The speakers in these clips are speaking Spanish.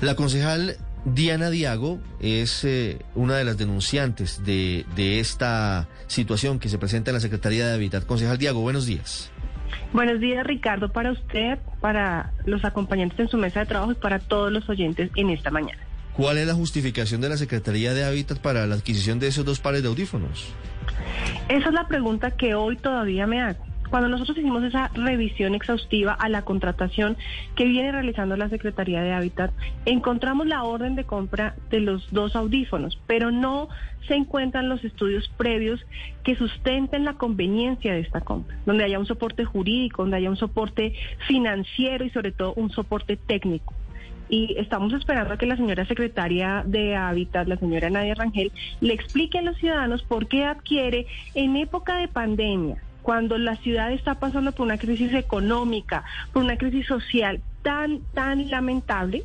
La concejal Diana Diago es eh, una de las denunciantes de, de esta situación que se presenta en la Secretaría de Hábitat. Concejal Diago, buenos días. Buenos días, Ricardo, para usted, para los acompañantes en su mesa de trabajo y para todos los oyentes en esta mañana. ¿Cuál es la justificación de la Secretaría de Hábitat para la adquisición de esos dos pares de audífonos? Esa es la pregunta que hoy todavía me hago. Cuando nosotros hicimos esa revisión exhaustiva a la contratación que viene realizando la Secretaría de Hábitat, encontramos la orden de compra de los dos audífonos, pero no se encuentran los estudios previos que sustenten la conveniencia de esta compra, donde haya un soporte jurídico, donde haya un soporte financiero y sobre todo un soporte técnico. Y estamos esperando a que la señora secretaria de Hábitat, la señora Nadia Rangel, le explique a los ciudadanos por qué adquiere en época de pandemia, cuando la ciudad está pasando por una crisis económica, por una crisis social tan, tan lamentable,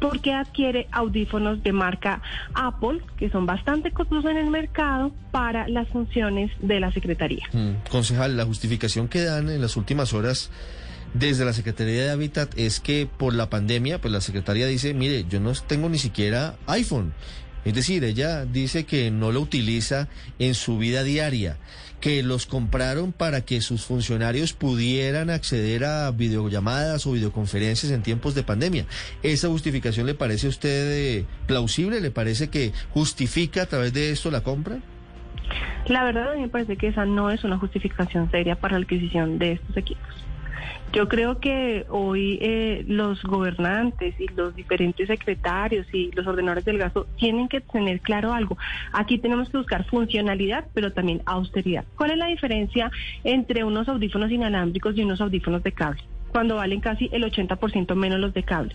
por qué adquiere audífonos de marca Apple, que son bastante costosos en el mercado, para las funciones de la Secretaría. Mm, concejal, la justificación que dan en las últimas horas desde la Secretaría de Hábitat es que por la pandemia, pues la Secretaría dice, mire, yo no tengo ni siquiera iPhone. Es decir, ella dice que no lo utiliza en su vida diaria, que los compraron para que sus funcionarios pudieran acceder a videollamadas o videoconferencias en tiempos de pandemia. ¿Esa justificación le parece a usted eh, plausible? ¿Le parece que justifica a través de esto la compra? La verdad a mí me parece que esa no es una justificación seria para la adquisición de estos equipos. Yo creo que hoy eh, los gobernantes y los diferentes secretarios y los ordenadores del gasto tienen que tener claro algo. Aquí tenemos que buscar funcionalidad, pero también austeridad. ¿Cuál es la diferencia entre unos audífonos inalámbricos y unos audífonos de cable? Cuando valen casi el 80% menos los de cable.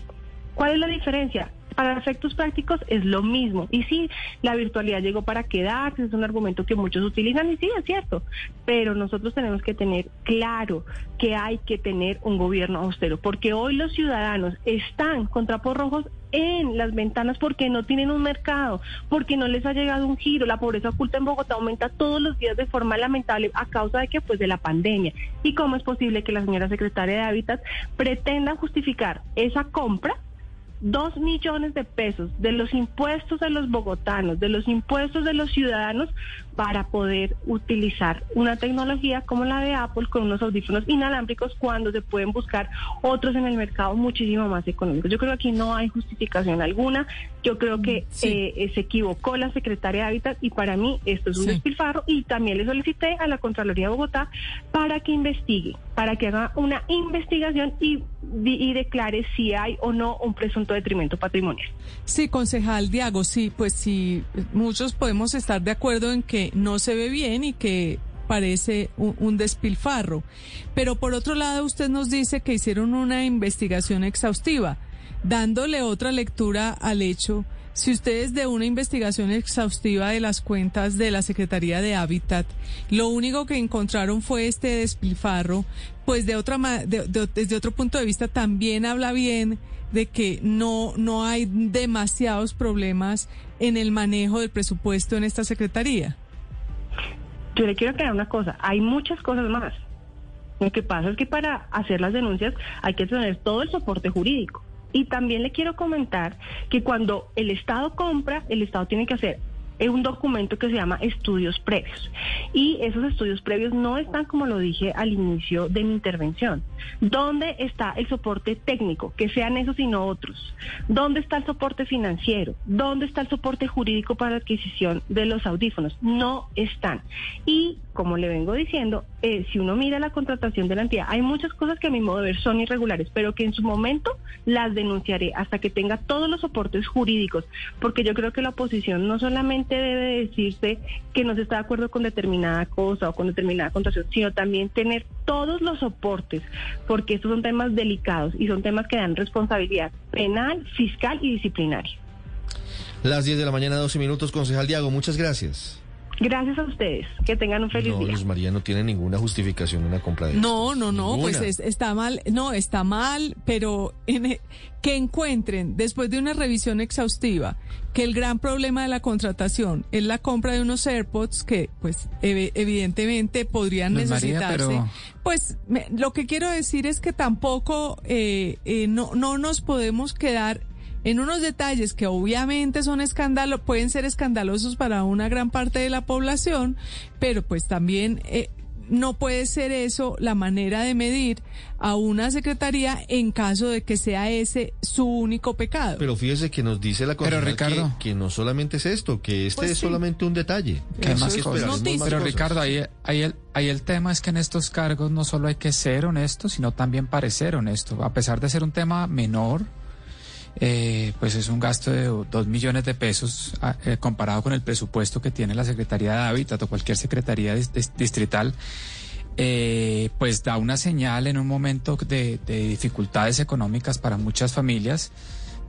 ¿Cuál es la diferencia? Para efectos prácticos es lo mismo. Y sí, la virtualidad llegó para quedarse, es un argumento que muchos utilizan y sí, es cierto. Pero nosotros tenemos que tener claro que hay que tener un gobierno austero, porque hoy los ciudadanos están con trapos rojos en las ventanas porque no tienen un mercado, porque no les ha llegado un giro. La pobreza oculta en Bogotá aumenta todos los días de forma lamentable a causa de que pues de la pandemia. ¿Y cómo es posible que la señora secretaria de Hábitat pretenda justificar esa compra dos millones de pesos de los impuestos de los bogotanos, de los impuestos de los ciudadanos, para poder utilizar una tecnología como la de Apple con unos audífonos inalámbricos cuando se pueden buscar otros en el mercado muchísimo más económicos. Yo creo que aquí no hay justificación alguna. Yo creo que eh, se equivocó la secretaria de Hábitat y para mí esto es un despilfarro y también le solicité a la Contraloría de Bogotá para que investigue, para que haga una investigación y, y declare si hay o no un presunto detrimento patrimonial. Sí, concejal Diago, sí, pues sí, muchos podemos estar de acuerdo en que no se ve bien y que parece un, despilfarro. Pero por otro lado, usted nos dice que hicieron una investigación exhaustiva, dándole otra lectura al hecho. Si ustedes de una investigación exhaustiva de las cuentas de la Secretaría de Hábitat, lo único que encontraron fue este despilfarro, pues de otra desde otro punto de vista también habla bien de que no no hay demasiados problemas en el manejo del presupuesto en esta secretaría. Yo le quiero aclarar una cosa, hay muchas cosas más. Lo que pasa es que para hacer las denuncias hay que tener todo el soporte jurídico. Y también le quiero comentar que cuando el Estado compra, el Estado tiene que hacer un documento que se llama estudios previos. Y esos estudios previos no están, como lo dije al inicio de mi intervención. ¿Dónde está el soporte técnico? Que sean esos y no otros. ¿Dónde está el soporte financiero? ¿Dónde está el soporte jurídico para la adquisición de los audífonos? No están. Y, como le vengo diciendo, eh, si uno mira la contratación de la entidad, hay muchas cosas que a mi modo de ver son irregulares, pero que en su momento las denunciaré hasta que tenga todos los soportes jurídicos, porque yo creo que la oposición no solamente solamente debe decirse que no se está de acuerdo con determinada cosa o con determinada contratación, sino también tener todos los soportes, porque estos son temas delicados y son temas que dan responsabilidad penal, fiscal y disciplinaria. Las 10 de la mañana, 12 minutos, concejal Diago, muchas gracias. Gracias a ustedes. Que tengan un feliz no, día. Luz María no tiene ninguna justificación en una compra de No, no, no, pues es- está mal, no, está mal, pero en e- que encuentren después de una revisión exhaustiva que el gran problema de la contratación es la compra de unos AirPods que pues ev- evidentemente podrían Luz María, necesitarse. pero- Pues me- lo que quiero decir es que tampoco eh, eh, no, no nos podemos quedar en unos detalles que obviamente son escándalo, pueden ser escandalosos para una gran parte de la población, pero pues también eh, no puede ser eso la manera de medir a una secretaría en caso de que sea ese su único pecado. Pero fíjese que nos dice la concejal Ricardo- que, que no solamente es esto, que este Pues es sí. solamente un detalle. ¿Qué Hay más que más Pero cosas. Ricardo, ahí, ahí, el, ahí el tema es que en estos cargos no solo hay que ser honesto, sino también parecer honesto. A pesar de ser un tema menor, eh, pues es un gasto de dos millones de pesos ah, eh, comparado con el presupuesto que tiene la Secretaría de Hábitat o cualquier Secretaría dis- dis- distrital. eh, pues da una señal en un momento de dificultades económicas para muchas familias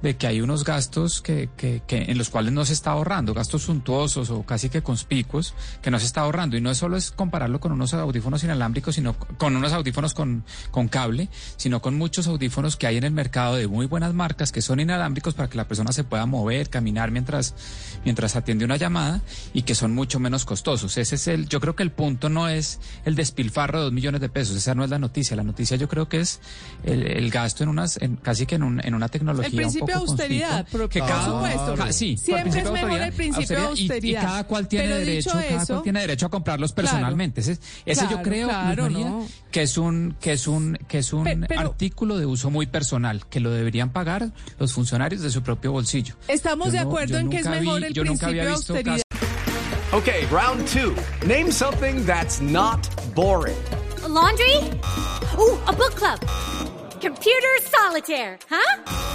de que hay unos gastos que, que, que en los cuales no se está ahorrando, gastos suntuosos o casi que conspicuos que no se está ahorrando. Y no es solo es compararlo con unos audífonos inalámbricos, sino con unos audífonos con, con cable, sino con muchos audífonos que hay en el mercado de muy buenas marcas que son inalámbricos para que la persona se pueda mover, caminar mientras, mientras atiende una llamada y que son mucho menos costosos. Ese es el, yo creo que el punto no es el despilfarro de dos millones de pesos, esa no es la noticia. La noticia yo creo que es el, el gasto en unas, en, casi que en, un- en una tecnología. Principio de austeridad, por- que por cada, supuesto. ca- sí, Siempre por es mejor el principio de y- Y, austeridad. cada cual tiene Pero derecho, cada eso- cual tiene derecho a comprarlos Claro. personalmente. Ese, ese yo Claro, creo, Luz claro, María, no. que es un, que es un, que es un Pe- pero- artículo de uso muy personal, que lo deberían pagar los funcionarios de su propio bolsillo. Estamos Yo de no- acuerdo yo en que es mejor vi- el yo principio de austeridad. Okay, round two. Name something that's not boring. A laundry? Ooh, a book club. Computer solitaire, huh?